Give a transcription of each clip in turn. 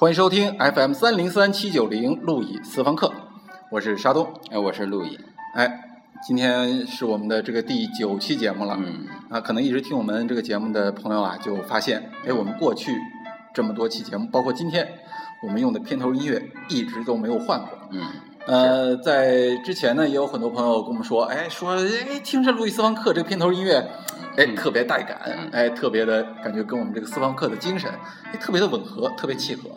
欢迎收听 FM 三零三七九零路易私房课，我是沙东。哎，我是路易。哎，今天是我们的这个第九期节目了。嗯，啊，可能一直听我们这个节目的朋友啊，就发现，哎，我们过去这么多期节目，包括今天我们用的片头音乐，一直都没有换过。嗯，呃，在之前呢，也有很多朋友跟我们说，哎，说，哎，听着路易私房课这个片头音乐，哎，嗯特别带感，嗯哎，特别的感觉跟我们这个私房课的精神，哎，特别的吻合，特别契合。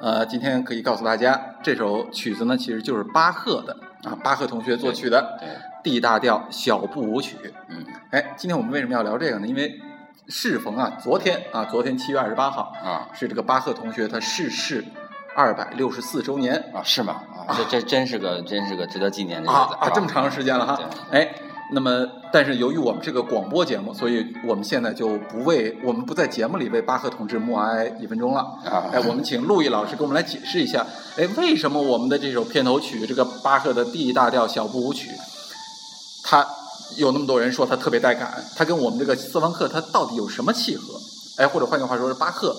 呃，今天可以告诉大家，这首曲子呢，其实就是巴赫的啊，巴赫同学作曲的对，D 大调小步舞曲。嗯哎，今天我们为什么要聊这个呢？因为适逢啊，昨天啊，昨天七月二十八号啊是这个巴赫同学他逝世二百六十四周年啊，是吗？啊，这这真是个真是个值得纪念的日子啊啊，这么长时间了哈。哎，那么但是由于我们这个广播节目，所以我们现在就不为我们不在节目里为巴赫同志默哀一分钟了。啊哎，我们请陆毅老师给我们来解释一下，哎，为什么我们的这首片头曲这个巴赫的 D 大调小步舞曲，它有那么多人说它特别带感，它跟我们这个斯方克它到底有什么契合？哎，或者换句话说是，巴赫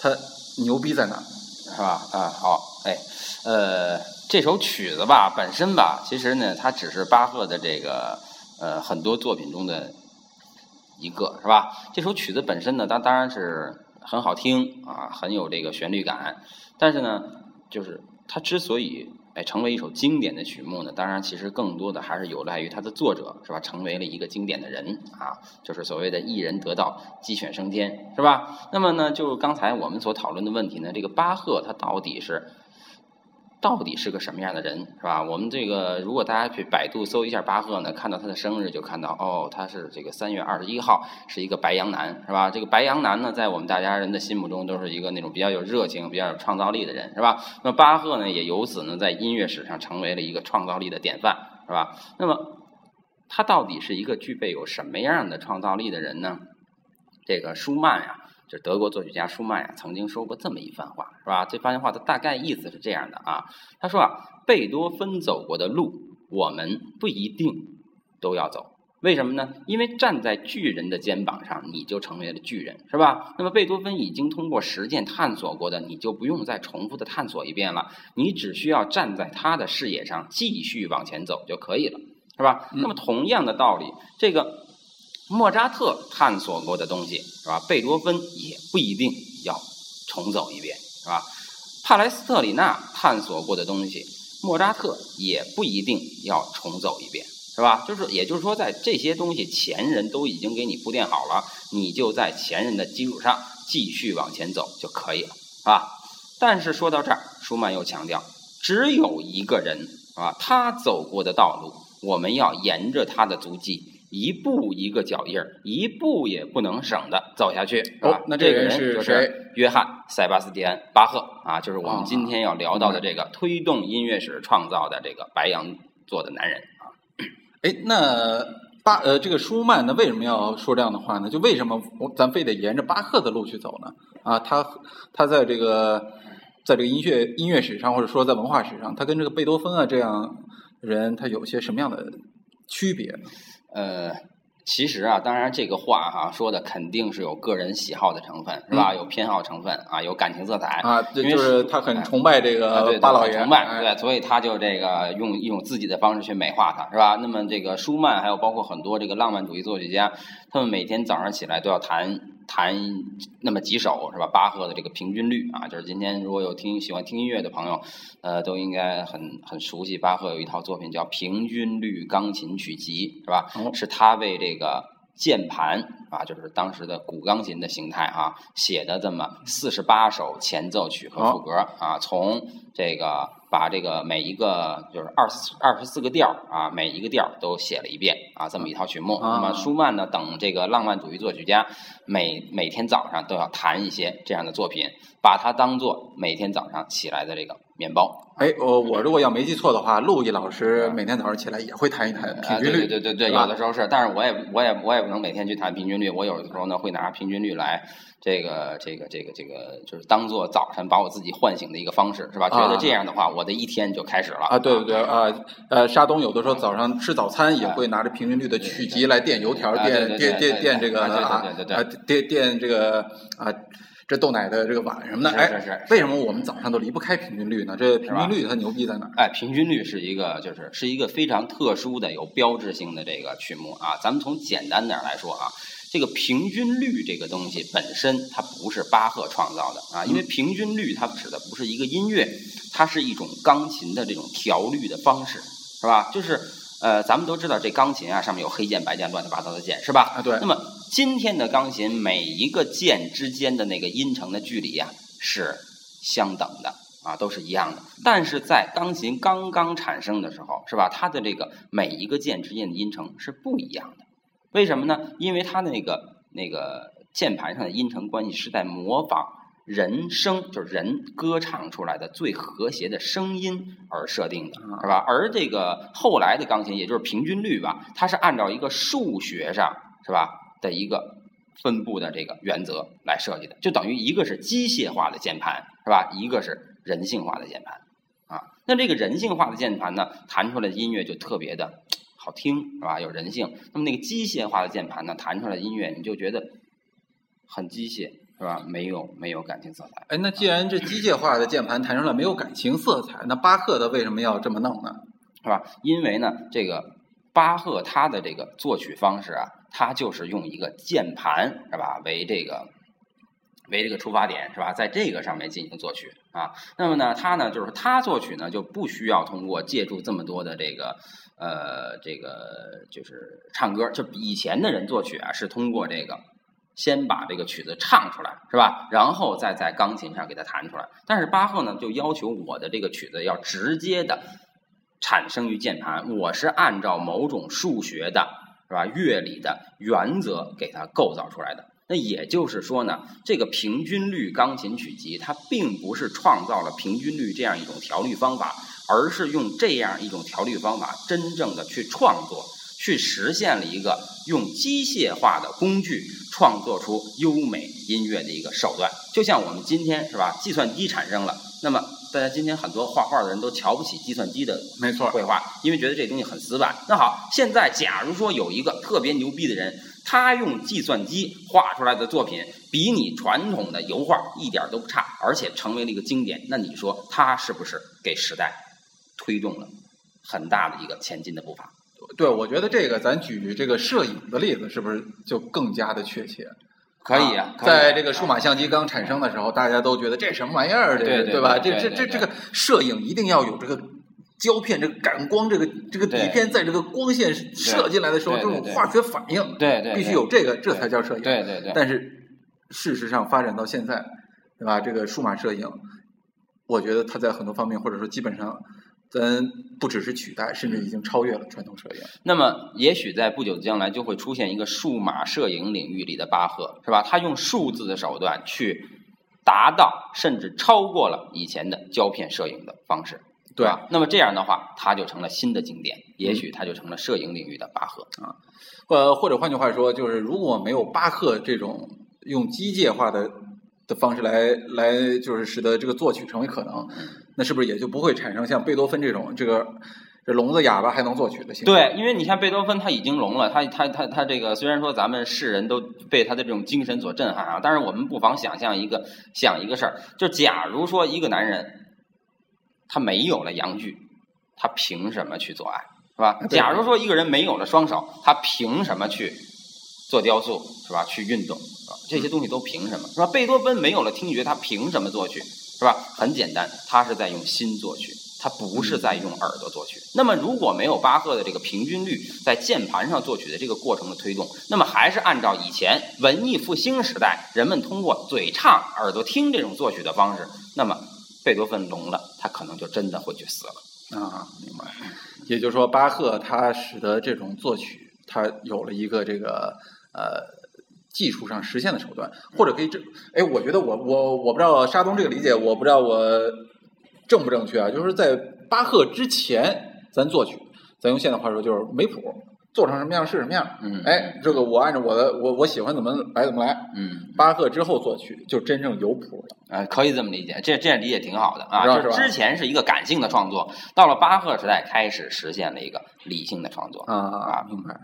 他牛逼在哪儿？是吧？啊，好，哎，呃，这首曲子吧，本身吧，其实呢，它只是巴赫的这个呃很多作品中的一个，是吧？这首曲子本身呢，它当然是很好听啊，很有这个旋律感，但是呢，就是它之所以哎成为一首经典的曲目呢，当然其实更多的还是有赖于它的作者，是吧？成为了一个经典的人啊，就是所谓的一人得道，鸡犬升天，是吧？那么呢，就刚才我们所讨论的问题呢，这个巴赫他到底是到底是个什么样的人，是吧？我们这个如果大家去百度搜一下巴赫呢，看到他的生日就看到哦，他是这个三月二十一号，是一个白羊男，是吧？这个白羊男呢，在我们大家人的心目中都是一个那种比较有热情、比较有创造力的人，是吧？那巴赫呢，也由此呢，在音乐史上成为了一个创造力的典范，是吧？那么他到底是一个具备有什么样的创造力的人呢？这个舒曼呀、是德国作曲家舒曼呀，曾经说过这么一番话，是吧？这番话的大概意思是这样的啊，他说啊，贝多芬走过的路，我们不一定都要走。为什么呢？因为站在巨人的肩膀上，你就成为了巨人，是吧？那么贝多芬已经通过实践探索过的，你就不用再重复的探索一遍了，你只需要站在他的视野上继续往前走就可以了，是吧？嗯那么同样的道理，这个莫扎特探索过的东西，是吧？贝多芬也不一定要重走一遍，是吧？帕莱斯特里纳探索过的东西，莫扎特也不一定要重走一遍，是吧？就是也就是说，在这些东西前人都已经给你铺垫好了，你就在前人的基础上继续往前走就可以了，是吧？但是说到这儿，舒曼又强调，只有一个人啊，他走过的道路，我们要沿着他的足迹。一步一个脚印儿，一步也不能省的走下去，是吧？哦那这这个人是就谁是约翰·塞巴斯蒂安·巴赫啊，就是我哦们今天要聊到的这个推动音乐史创造的这个白羊座的男人啊。哎，那巴呃，这个舒曼呢，为什么要说这样的话呢？就为什么咱非得沿着巴赫的路去走呢？啊，他他在这个在这个音乐音乐史上，或者说在文化史上，他跟这个贝多芬啊这样人，他有些什么样的区别呢？呃，其实啊，当然这个话哈、说的肯定是有个人喜好的成分，是吧？有偏好成分啊，有感情色彩嗯啊，对就是他很崇拜这个巴老崇拜，哎对，所以他就这个用一种自己的方式去美化他，是吧？那么这个舒曼，还有包括很多这个浪漫主义作曲家，他们每天早上起来都要弹弹那么几首，是吧？巴赫的这个平均律啊，就是今天如果有听喜欢听音乐的朋友，呃，都应该很很熟悉巴赫有一套作品叫《平均律钢琴曲集》，是吧？哦是他为这个键盘啊，就是当时的古钢琴的形态啊，写的这么四十八首前奏曲和副歌啊，从这个把这个每一个就是二十二十四个调啊，每一个调都写了一遍啊，这么一套曲目。啊那么舒曼呢，等这个浪漫主义作曲家每每天早上都要弹一些这样的作品，把它当做每天早上起来的这个面包。哎，我我如果要没记错的话，陆毅老师每天早上起来也会弹一弹平啊，均律，对对对对，是吧？有的时候是，但是我也我也我也不能每天去谈平均率，我有的时候呢会拿平均率来这个这个这个这个，就是当做早晨把我自己唤醒的一个方式，是吧？觉得这样的话，我的一天就开始了。啊，对对对啊，呃，沙东有的时候早上吃早餐也会拿着平均率的曲奇来垫油条，垫垫垫垫这个啊垫垫这个啊这豆奶的这个碗什么的，是哎，是是为什么我们早上都离不开平均律呢？这平均律它牛逼在哪儿？哎，平均律是一个，就是是一个非常特殊的、有标志性的这个曲目啊。咱们从简单点儿来说啊，这个平均律这个东西本身它不是巴赫创造的啊，因为平均律它指的不是一个音乐，它是一种钢琴的这种调律的方式，是吧？就是呃，咱们都知道这钢琴啊，上面有黑键、白键、乱七八糟的键，是吧？啊，对那，么今天的钢琴每一个键之间的那个音程的距离呀、是相等的啊，都是一样的。但是在钢琴刚刚产生的时候，是吧？它的这个每一个键之间的音程是不一样的。为什么呢？因为它的那个那个键盘上的音程关系是在模仿人声，就是人歌唱出来的最和谐的声音而设定的，是吧？而这个后来的钢琴，也就是平均律吧，它是按照一个数学上是吧的一个分布的这个原则来设计的，就等于一个是机械化的键盘，是吧？一个是人性化的键盘啊。那这个人性化的键盘呢，弹出来的音乐就特别的好听，是吧？有人性。那么那个机械化的键盘呢，弹出来的音乐你就觉得很机械，是吧？没有没有感情色彩。哎，那既然这机械化的键盘弹出来没有感情色彩，那巴赫的为什么要这么弄呢？是吧？因为呢，这个巴赫他的这个作曲方式啊，他就是用一个键盘是吧为这个为这个出发点是吧，在这个上面进行作曲啊。那么呢，他呢就是他作曲呢就不需要通过借助这么多的这个呃这个就是唱歌，就以前的人作曲啊是通过这个。先把这个曲子唱出来，是吧？然后再在钢琴上给它弹出来。但是巴赫呢，就要求我的这个曲子要直接的产生于键盘，我是按照某种数学的，是吧？乐理的原则给它构造出来的。那也就是说呢，这个平均律钢琴曲集，它并不是创造了平均律这样一种调律方法，而是用这样一种调律方法，真正的去创作，去实现了一个用机械化的工具创作出优美音乐的一个手段。就像我们今天是吧，计算机产生了，那么大家今天很多画画的人都瞧不起计算机的没错，绘画，因为觉得这东西很死板。那好，现在假如说有一个特别牛逼的人，他用计算机画出来的作品比你传统的油画一点都不差，而且成为了一个经典，那你说他是不是给时代推动了很大的一个前进的步伐？对，我觉得这个咱举这个摄影的例子，是不是就更加的确切？可以啊，在这个数码相机刚产生的时候，大家都觉得这什么玩意儿？这对对吧？这这这这个摄影一定要有这个胶片、这个感光、这个这个底片，在这个光线射进来的时候，这种化学反应对对，必须有这个，这才叫摄影。对对对。但是事实上发展到现在，对吧？这个数码摄影，我觉得它在很多方面，或者说基本上，咱不只是取代，甚至已经超越了传统摄影。那么，也许在不久的将来就会出现一个数码摄影领域里的巴赫，是吧？他用数字的手段去达到，甚至超过了以前的胶片摄影的方式，对啊？那么这样的话，它就成了新的经典，也许它就成了摄影领域的巴赫啊。呃，或者换句话说，就是如果没有巴赫这种用机械化的的方式来来，就是使得这个作曲成为可能，那是不是也就不会产生像贝多芬这种这个这聋子哑巴还能作曲的情况？对，因为你看贝多芬他已经聋了，他他他他这个虽然说咱们世人都被他的这种精神所震撼啊，但是我们不妨想象一个想一个事儿，就假如说一个男人他没有了阳具，他凭什么去做爱，是吧？假如说一个人没有了双手，他凭什么去做雕塑，是吧？去运动，是吧？这些东西都凭什么，是吧？贝多芬没有了听觉，他凭什么作曲，是吧？很简单，他是在用心作曲。他不是在用耳朵作曲。那么，如果没有巴赫的这个平均律在键盘上作曲的这个过程的推动，那么还是按照以前文艺复兴时代人们通过嘴唱、耳朵听这种作曲的方式，那么贝多芬聋了，他可能就真的会去死了。啊，明白。也就是说，巴赫他使得这种作曲，他有了一个这个呃技术上实现的手段，或者可以这，哎，我觉得我我我不知道沙东这个理解，我不知道我正不正确啊？就是在巴赫之前，咱作曲，咱用现代话说就是没谱，做成什么样是什么样。嗯，哎，这个我按照我的我我喜欢怎么来怎么来。嗯，巴赫之后作曲就真正有谱了。呃，可以这么理解，这这样理解挺好的啊。就是之前是一个感性的创作，到了巴赫时代开始实现了一个理性的创作。啊啊，明白。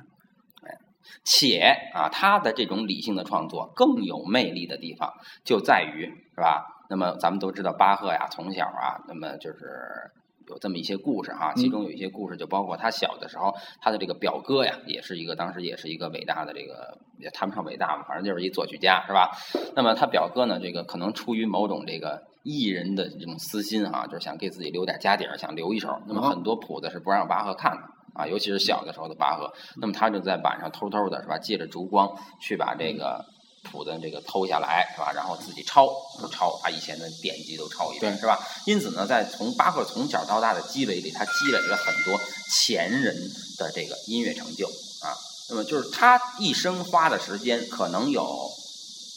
且啊，他的这种理性的创作更有魅力的地方就在于，是吧？那么咱们都知道巴赫呀，从小啊，那么就是有这么一些故事哈，其中有一些故事就包括他小的时候，他的这个表哥呀，也是一个当时也是一个伟大的这个也谈不上伟大吧，反正就是一作曲家，是吧？那么他表哥呢，这个可能出于某种这个艺人的这种私心啊，就是想给自己留点家底儿，想留一手，那么很多谱子是不让巴赫看的。啊，尤其是小的时候的巴赫，那么他就在晚上偷偷的，是吧？借着烛光去把这个谱子这个偷下来，是吧？然后自己抄，抄，把以前的典籍都抄一遍，是吧？因此呢，在从巴赫从小到大的积累里，他积累了很多前人的这个音乐成就啊。那么就是他一生花的时间，可能有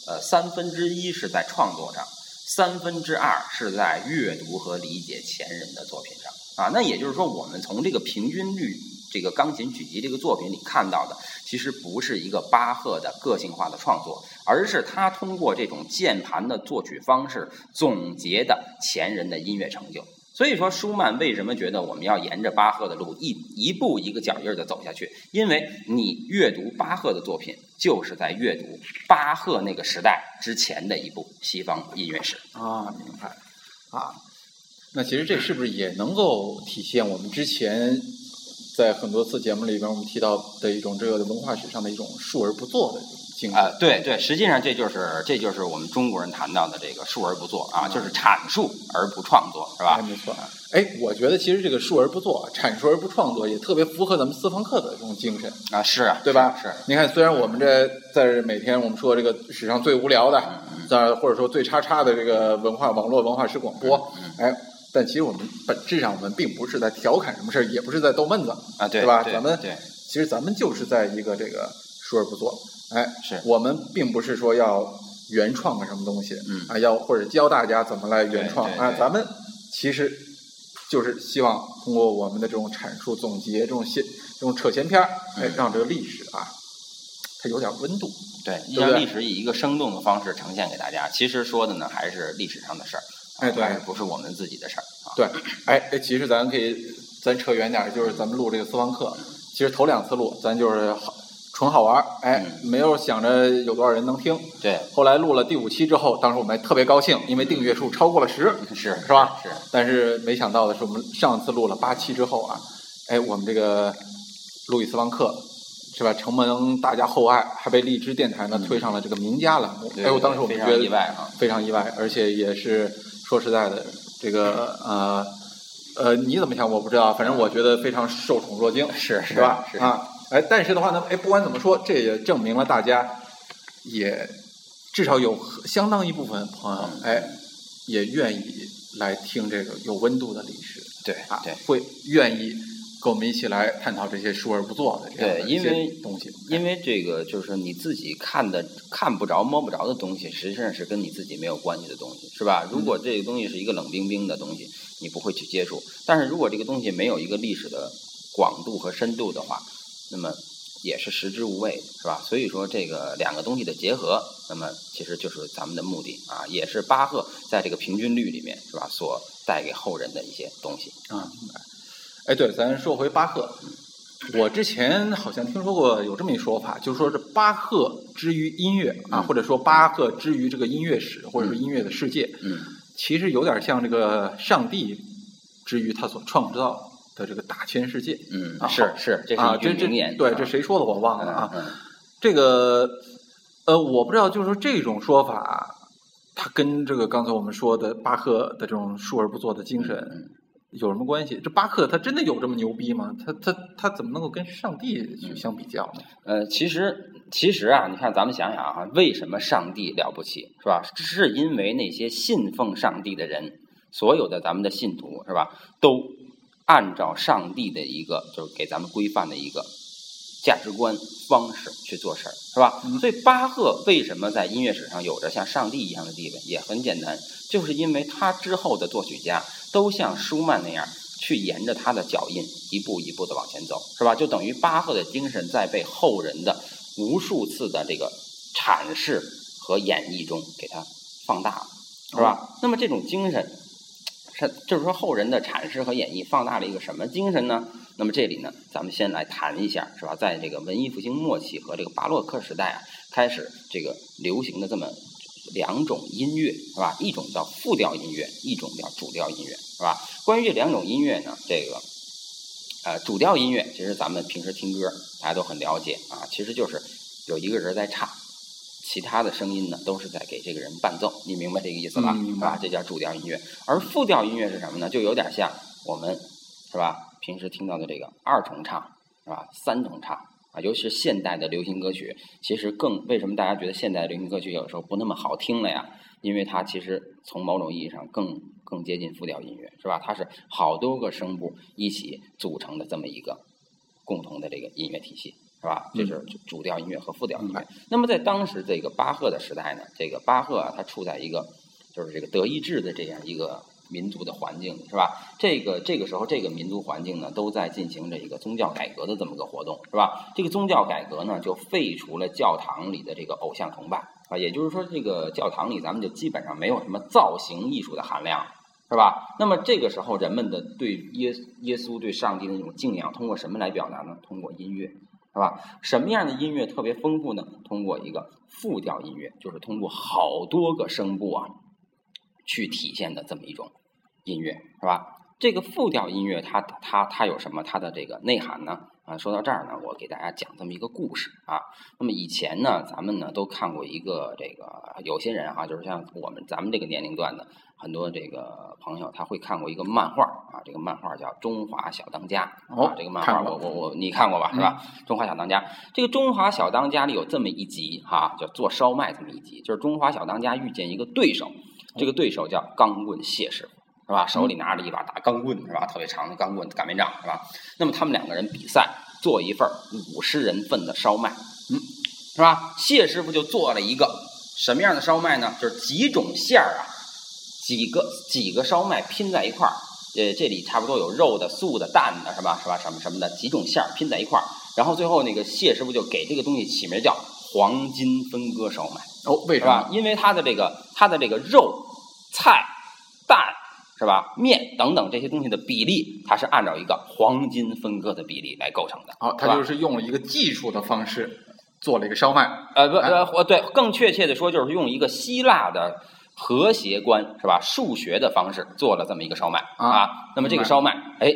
呃三分之一是在创作上，三分之二是在阅读和理解前人的作品上。啊，那也就是说，我们从这个平均律这个钢琴曲集这个作品里看到的，其实不是一个巴赫的个性化的创作，而是他通过这种键盘的作曲方式总结的前人的音乐成就。所以说，舒曼为什么觉得我们要沿着巴赫的路一一步一个脚印的走下去？因为你阅读巴赫的作品，就是在阅读巴赫那个时代之前的一部西方音乐史啊，明白啊。那其实这是不是也能够体现我们之前在很多次节目里边我们提到的一种这个文化史上的一种述而不作的精神？啊，对对，实际上这就是这就是我们中国人谈到的这个述而不作啊，就是阐述而不创作，是吧？没错。哎，我觉得其实这个述而不作、阐述而不创作也特别符合咱们私房课的这种精神啊，是啊，对吧？是。你看，虽然我们这在每天我们说这个史上最无聊的，在或者说最叉叉的这个文化网络文化史广播，嗯哎。但其实我们本质上，我们并不是在调侃什么事儿，也不是在逗闷子啊，对吧？咱们其实咱们就是在一个这个说而不做，哎，是我们并不是说要原创个什么东西，嗯啊，要或者教大家怎么来原创啊，咱们其实就是希望通过我们的这种阐述、总结、这种写、这种扯闲篇儿，哎，让这个历史啊，它有点温度，对，让历史以一个生动的方式呈现给大家。其实说的呢，还是历史上的事儿。哎，对，不是我们自己的事儿啊。对，哎哎，其实咱可以，咱扯远点儿，就是咱们录这个私房课，其实头两次录，咱就是好纯好玩儿，哎，没有想着有多少人能听。对。后来录了第五期之后，当时我们还特别高兴，因为订阅数超过了十，是是吧？是。但是没想到的是，我们上次录了八期之后啊，哎，我们这个录一私房课，是吧？承蒙大家厚爱，还被荔枝电台呢推上了这个名家栏目。哎，我当时我们觉得意外啊，非常意外，而且也是。说实在的，这个呃呃，你怎么想我不知道，反正我觉得非常受宠若惊，是是吧？是啊，哎，但是的话呢，哎，不管怎么说，这也证明了大家也至少有相当一部分朋友，哎，也愿意来听这个有温度的历史，对啊，对，会愿意。跟我们一起来探讨这些说而不做的对，因为东西，因为这个就是你自己看的看不着摸不着的东西，实际上是跟你自己没有关系的东西，是吧？如果这个东西是一个冷冰冰的东西，你不会去接触；但是如果这个东西没有一个历史的广度和深度的话，那么也是食之无味，是吧？所以说这个两个东西的结合，那么其实就是咱们的目的啊，也是巴赫在这个平均律里面，是吧？所带给后人的一些东西啊，明白。哎，对，咱说回巴赫，我之前好像听说过有这么一说法，就是说这巴赫之于音乐啊，或者说巴赫之于这个音乐史，或者是音乐的世界，嗯，其实有点像这个上帝之于他所创造的这个大千世界，嗯，是是，这是一句名言，对，这谁说的我忘了啊，这个呃，我不知道，就是说这种说法，它跟这个刚才我们说的巴赫的这种述而不作的精神。有什么关系？这巴赫他真的有这么牛逼吗？他他他怎么能够跟上帝去相比较呢？呃，其实其实啊，你看咱们想想啊，为什么上帝了不起，是吧？是因为那些信奉上帝的人，所有的咱们的信徒，是吧？都按照上帝的一个就是给咱们规范的一个价值观方式去做事儿，是吧？所以巴赫为什么在音乐史上有着像上帝一样的地位，也很简单，就是因为他之后的作曲家。都像舒曼那样去沿着他的脚印一步一步的往前走，是吧？就等于巴赫的精神在被后人的无数次的这个阐释和演绎中给他放大了，是吧？那么这种精神是就是说后人的阐释和演绎放大了一个什么精神呢？那么这里呢，咱们先来谈一下，是吧？在这个文艺复兴末期和这个巴洛克时代啊，开始这个流行的这么两种音乐，是吧？一种叫复调音乐，一种叫主调音乐，是吧？关于这两种音乐呢，这个呃主调音乐，其实咱们平时听歌大家都很了解啊，其实就是有一个人在唱。其他的声音呢，都是在给这个人伴奏，你明白这个意思吧？是吧。这叫主调音乐。而复调音乐是什么呢？就有点像我们是吧？平时听到的这个二重唱是吧？三重唱啊，尤其是现代的流行歌曲，其实更为什么大家觉得现代流行歌曲有时候不那么好听了呀？因为它其实从某种意义上更更接近复调音乐，是吧？它是好多个声部一起组成的这么一个共同的这个音乐体系。是吧？这是主调音乐和副调音乐。那么在当时这个巴赫的时代呢，这个巴赫啊，他处在一个就是这个德意志的这样一个民族的环境，是吧？这个这个时候，这个民族环境呢，都在进行着一个宗教改革的这么个活动，是吧？这个宗教改革呢，就废除了教堂里的这个偶像崇拜啊，也就是说，这个教堂里咱们就基本上没有什么造型艺术的含量，是吧？那么这个时候，人们的对耶耶稣、对上帝的那种敬仰，通过什么来表达呢？通过音乐。是吧？什么样的音乐特别丰富呢？通过一个复调音乐，就是通过好多个声部啊，去体现的这么一种音乐，是吧？这个复调音乐，它它它有什么？它的这个内涵呢？啊，说到这儿呢，我给大家讲这么一个故事啊。那么以前呢，咱们呢都看过一个这个，有些人哈，就是像我们咱们这个年龄段的。很多这个朋友他会看过一个漫画啊，这个漫画叫《中华小当家》啊，这个漫画我我我你看过吧，是吧？《中华小当家》这个《中华小当家》里有这么一集哈，叫做烧麦这么一集，就是中华小当家遇见一个对手，这个对手叫钢棍谢师傅，是吧？手里拿着一把大钢棍，是吧？特别长的钢棍擀面杖，是吧？那么他们两个人比赛做一份五十人份的烧麦，嗯，是吧？谢师傅就做了一个什么样的烧麦呢？就是几种馅儿啊。几个几个烧麦拼在一块儿，呃，这里差不多有肉的、素的、蛋的，是吧？是吧？什么什么的几种馅儿拼在一块儿，然后最后那个谢师傅就给这个东西起名叫“黄金分割烧麦”。哦，为什么？因为它的这个它的这个肉、是吧？面等等这些东西的比例，它是按照一个黄金分割的比例来构成的。好，它就是用了一个技术的方式做了一个烧麦。呃，不，呃，对，更确切的说，就是用一个希腊的。和谐观是吧？数学的方式做了这么一个烧麦啊，那么这个烧麦，哎，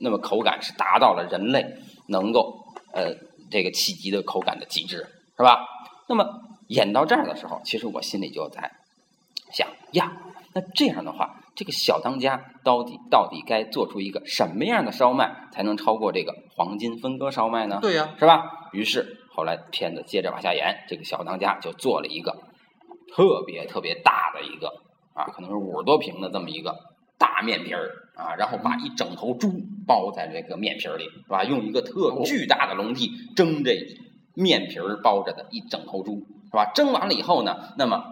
那么口感是达到了人类能够呃这个企及的口感的极致，是吧？那么演到这儿的时候，其实我心里就在想呀，那这样的话，这个小当家到底到底该做出一个什么样的烧麦，才能超过这个黄金分割烧麦呢？对呀，是吧？于是后来片子接着往下演，这个小当家就做了一个。特别特别大的一个啊，可能是五十多平的这么一个大面皮儿啊，然后把一整头猪包在这个面皮儿里，是吧？用一个特巨大的笼屉蒸这面皮儿包着的一整头猪，是吧？蒸完了以后呢，那么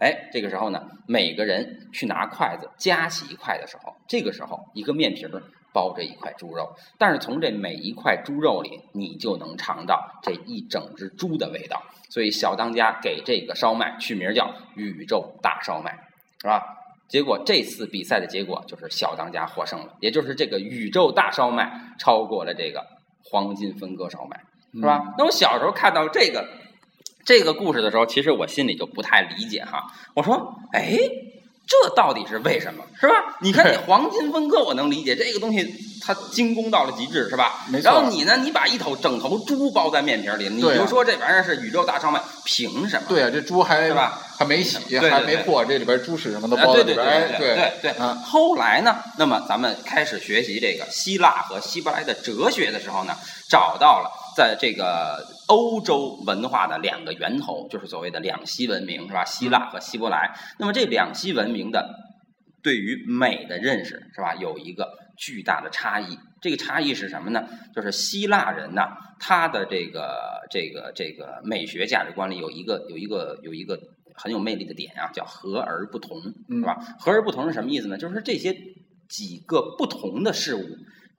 哎，这个时候呢，每个人去拿筷子夹起一块的时候，这个时候一个面皮儿包着一块猪肉，但是从这每一块猪肉里，你就能尝到这一整只猪的味道。所以小当家给这个烧麦取名叫“宇宙大烧麦”，是吧？结果这次比赛的结果就是小当家获胜了，也就是这个宇宙大烧麦超过了这个黄金分割烧麦，是吧？那我小时候看到这个这个故事的时候，其实我心里就不太理解哈。我说，哎。这到底是为什么，是吧？你看，你黄金分割我能理解，这个东西它精工到了极致，是吧？没错。然后你呢，你把一头整头猪包在面皮里，你就说这玩意儿是宇宙大烧麦，凭什么？对啊，这猪还是吧？还没洗，还没破，这里边猪屎什么的包在里边。对对对对对。后来呢，那么咱们开始学习这个希腊和希伯来的哲学的时候呢，找到了。在这个欧洲文化的两个源头，就是所谓的两西文明，是吧？希腊和希伯来。那么这两西文明的对于美的认识，是吧？有一个巨大的差异。这个差异是什么呢？就是希腊人呢，他的这个这个这个美学价值观里有一个有一个有一个很有魅力的点啊，叫和而不同，是吧？和而不同是什么意思呢？就是这些几个不同的事物。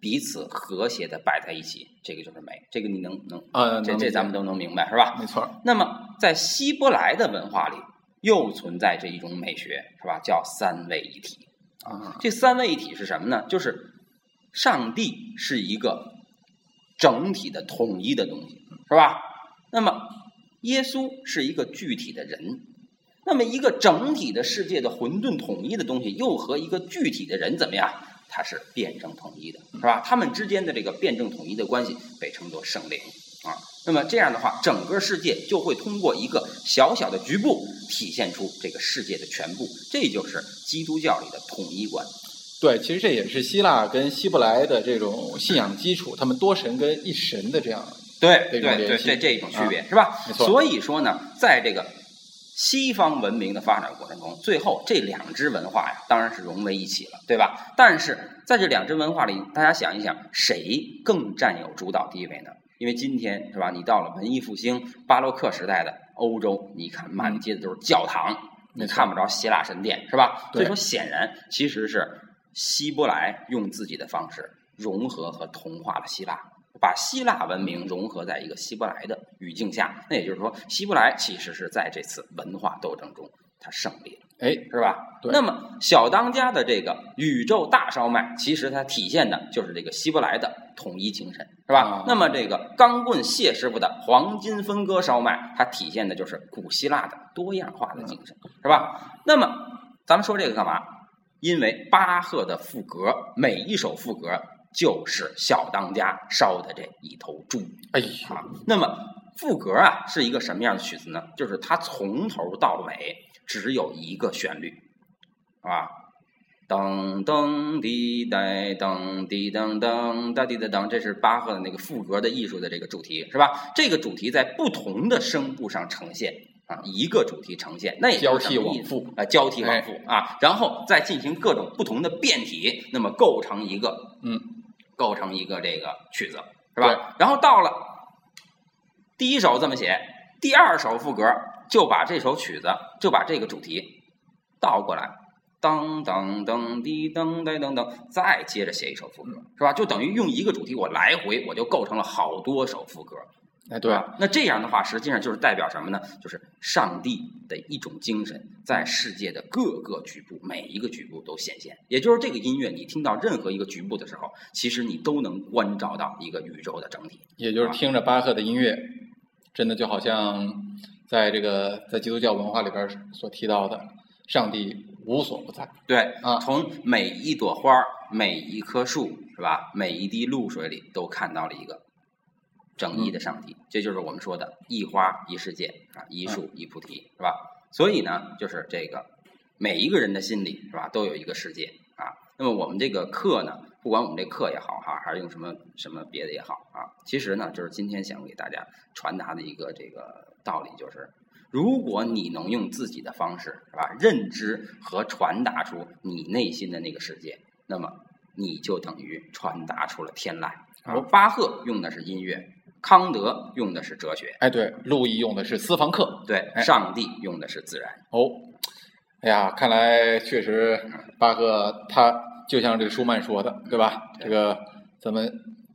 彼此和谐的摆在一起，这个就是美。这个你能能呃，这这咱们都能明白是吧？没错。那么在希伯来的文化里，又存在着一种美学，是吧？叫三位一体。啊，这三位一体是什么呢？就是上帝是一个整体的统一的东西，是吧？那么耶稣是一个具体的人。那么一个整体的世界的混沌统一的东西，又和一个具体的人怎么样？它是辩证统一的，是吧？他们之间的这个辩证统一的关系被称作圣灵啊。那么这样的话，整个世界就会通过一个小小的局部体现出这个世界的全部。这就是基督教里的统一观。对，其实这也是希腊跟希伯来的这种信仰基础，他们多神跟一神的这样对对对这种联系这这一种区别、啊是吧？没错所以说呢，在这个西方文明的发展过程中，最后这两支文化呀，当然是融为一起了，对吧？但是在这两支文化里，大家想一想，谁更占有主导地位呢？因为今天是吧？你到了文艺复兴、巴洛克时代的欧洲，你看满街的都是教堂，你看不着希腊神殿，是吧？所以说，显然其实是希伯来用自己的方式融合和同化了希腊，把希腊文明融合在一个希伯来的语境下。那也就是说，希伯来其实是在这次文化斗争中他胜利了。哎，是吧？对那么小当家的这个宇宙大烧麦，其实它体现的就是这个希伯来的统一精神，是吧？啊那么这个钢棍谢师傅的黄金分割烧麦，它体现的就是古希腊的多样化的精神，是吧？那么咱们说这个干嘛？因为巴赫的赋格，每一首赋格就是小当家烧的这一头猪。哎呀，啊，那么赋格啊是一个什么样的曲子呢？就是它从头到尾只有一个旋律，啊，噔噔滴带噔滴噔噔哒滴哒噔，这是巴赫的那个赋格的艺术的这个主题，是吧？这个主题在不同的声部上呈现。啊，一个主题呈现，那也交替往复啊，交替往复啊，然后再进行各种不同的变体，那么构成一个嗯，构成一个这个曲子，是吧？然后到了第一首这么写，第二首副歌就把这首曲子就把这个主题倒过来，噔噔噔滴噔噔噔噔，再接着写一首副歌，是吧？就等于用一个主题我来回我就构成了好多首副歌，哎，对，啊？那这样的话，实际上就是代表什么呢？就是上帝的一种精神，在世界的各个局部，每一个局部都显现。也就是这个音乐，你听到任何一个局部的时候，其实你都能关照到一个宇宙的整体。也就是听着巴赫的音乐，真的就好像在这个在基督教文化里边所提到的，上帝无所不在。对啊从每一朵花、每一棵树，是吧？每一滴露水里，都看到了一个整一的上帝。这就是我们说的“一花一世界”啊，“一树一菩提”，是吧？所以呢，就是这个每一个人的心里，是吧，都有一个世界啊。那么我们这个课呢，不管我们这课也好哈，还是用什么什么别的也好啊，其实呢，就是今天想给大家传达的一个这个道理，就是如果你能用自己的方式，是吧，认知和传达出你内心的那个世界，那么你就等于传达出了天籁。而巴赫用的是音乐，康德用的是哲学，哎，对，路易用的是私房课。对，哎上帝用的是自然。哦，哎呀，看来确实巴赫他就像这个舒曼说的，对吧？对这个咱们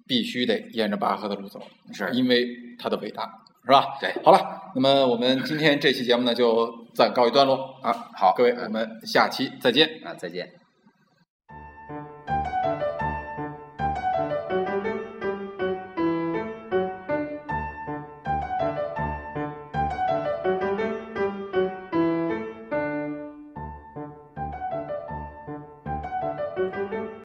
必须得沿着巴赫的路走，是因为他的伟大，是吧？对好了，那么我们今天这期节目呢就暂告一段落啊。好各位，我们下期再见。啊，再见。